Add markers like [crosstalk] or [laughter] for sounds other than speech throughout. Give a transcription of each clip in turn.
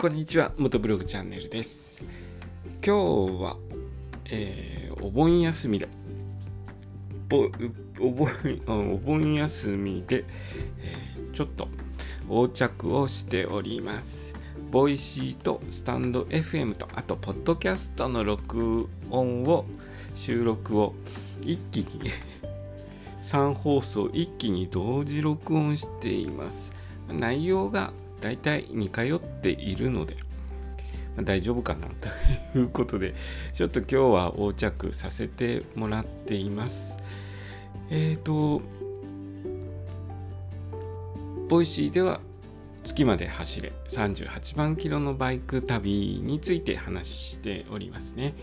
こんにちは元ブログチャンネルです。今日は、えー、お盆休みでお盆お盆休みで、えー、ちょっと横着をしております。 Voicy とスタンド FM とあとポッドキャストの録音を収録を一気に [laughs] 3放送一気に同時録音しています。内容が大体似通っているので、まあ、大丈夫かなということで、ちょっと今日は横着させてもらっています。えっ、ー、と、 Voicy では月まで走れ38万キロのバイク旅について話しておりますね。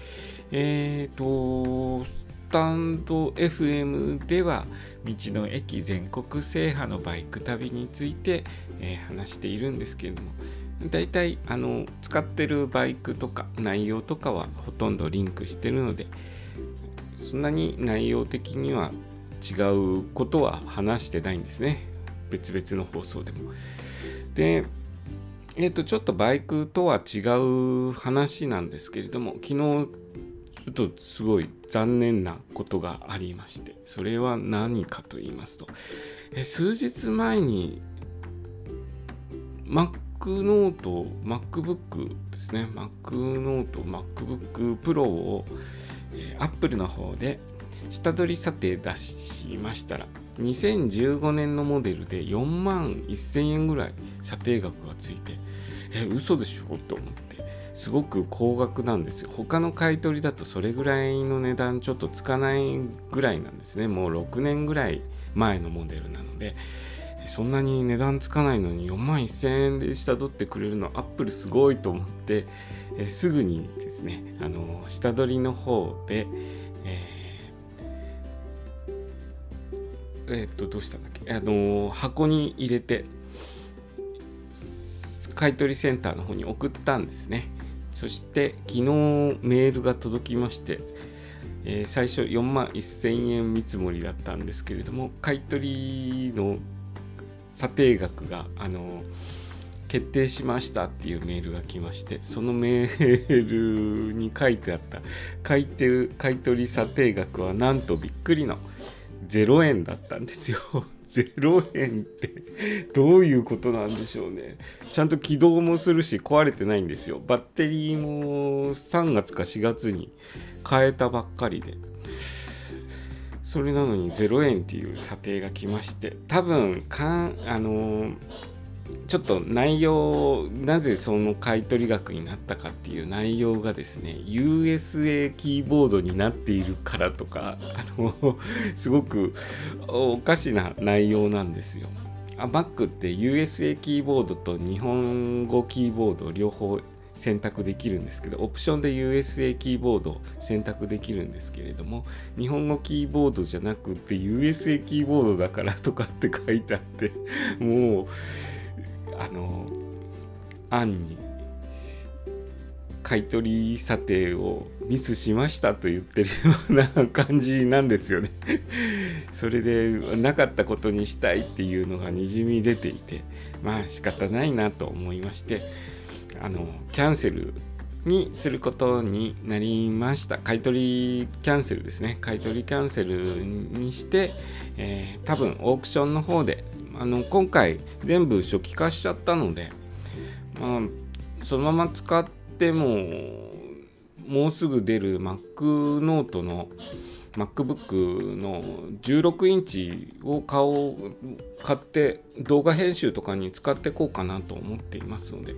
えっ、ー、と、 stand.fm では道の駅全国制覇のバイク旅について、えー、話しているんですけれども大体あの使ってるバイクとか内容とかはほとんどリンクしてるのでそんなに内容的には違うことは話してないんですね別々の放送でも。でえっ、ー、とちょっとバイクとは違う話なんですけれども昨日ちょっとすごい残念なことがありましてそれは何かと言いますとえ数日前に Mac ノート MacBook ですね。Mac ノート MacBook Pro を、え Apple の方で下取り査定出しましたら2015年のモデルで4万1000円ぐらい査定額がついてえ嘘でしょ？と思って。すごく高額なんですよ。他の買い取りだとそれぐらいの値段ちょっとつかないぐらいなんですね。もう6年ぐらい前のモデルなので。そんなに値段つかないのに4万1000円で下取ってくれるのアップルすごいと思ってえすぐにですねあの下取りの方でえー、えー、っとどうしたんだっけ？あの箱に入れて買取センターの方に送ったんですね。そして昨日メールが届きまして、えー、最初4万1000円見積もりだったんですけれども買取の査定額があの決定しましたっていうメールが来ましてそのメールに書いてあった買い取り査定額はなんとびっくりの0円だったんですよ。0円ってどういうことなんでしょうね。ちゃんと起動もするし壊れてないんですよ。バッテリーも3月か4月に変えたばっかりで。それなのに0円っていう査定が来まして多分かんあのーちょっと内容なぜその買取額になったかっていう内容がですね USA キーボードになっているからとかあのすごくおかしな内容なんですよ。あ Mac って USA キーボードと日本語キーボード両方選択できるんですけどオプションで USA キーボードを選択できるんですけれども日本語キーボードじゃなくて USA キーボードだからとかって書いてあってもうあの案に買取査定をミスしましたと言ってるような感じなんですよね。[laughs] それでなかったことにしたいっていうのがにじみ出ていてまあ仕方ないなと思いましてあのキャンセルにすることになりました。買取キャンセルですね。買取キャンセルにして、えー、多分オークションの方であの今回全部初期化しちゃったので、まあ、そのまま使ってももうすぐ出る Mac ノートの MacBook の16インチを買おう買って動画編集とかに使ってこうかなと思っていますので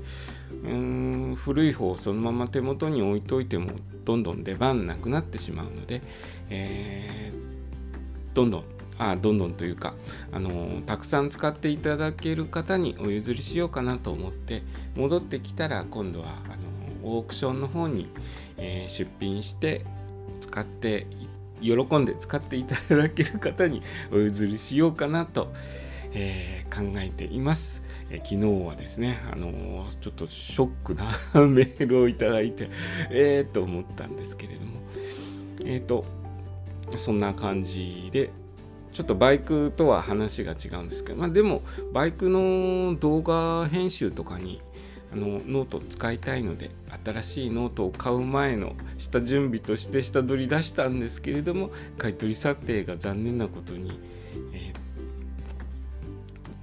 うん古い方をそのまま手元に置いといてもどんどん出番なくなってしまうので、えー、どんどんあどんどんというか、あのたくさん使っていただける方にお譲りしようかなと思って戻ってきたら今度はあのオークションの方に、えー、出品して使ってい喜んで使っていただける方にお譲りしようかなと、えー、考えています。え、昨日はですね、あのー、ちょっとショックなメールをいただいて、えーと思ったんですけれども、えっ、ー、と、そんな感じで、ちょっとバイクとは話が違うんですけど、まあ、でもバイクの動画編集とかにあのノートを使いたいので新しいノートを買う前の下準備として下取り出したんですけれども買取査定が残念なことに、え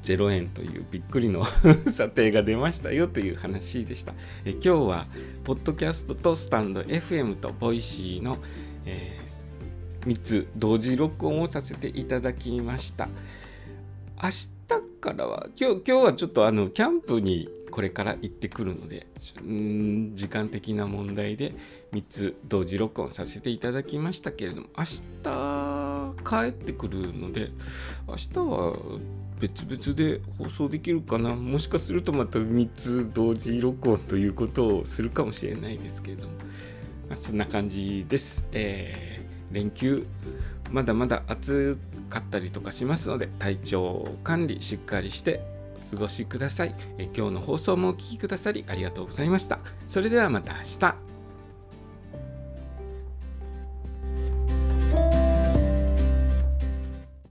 ー、0円というびっくりの [laughs] 査定が出ましたよという話でした。え今日はポッドキャストとスタンド FM と Voicy の、えー、3つ同時録音をさせていただきました。明日からは今日今日はちょっとあのキャンプにこれから行ってくるのでうん時間的な問題で3つ同時録音させていただきましたけれども明日帰ってくるので明日は別々で放送できるかなもしかするとまた3つ同時録音ということをするかもしれないですけれども、まあ、そんな感じです。えー、連休まだまだ暑かったりとかしますので体調管理しっかりして過ごしください。今日の放送もお聴きくださりありがとうございました。それではまた明日。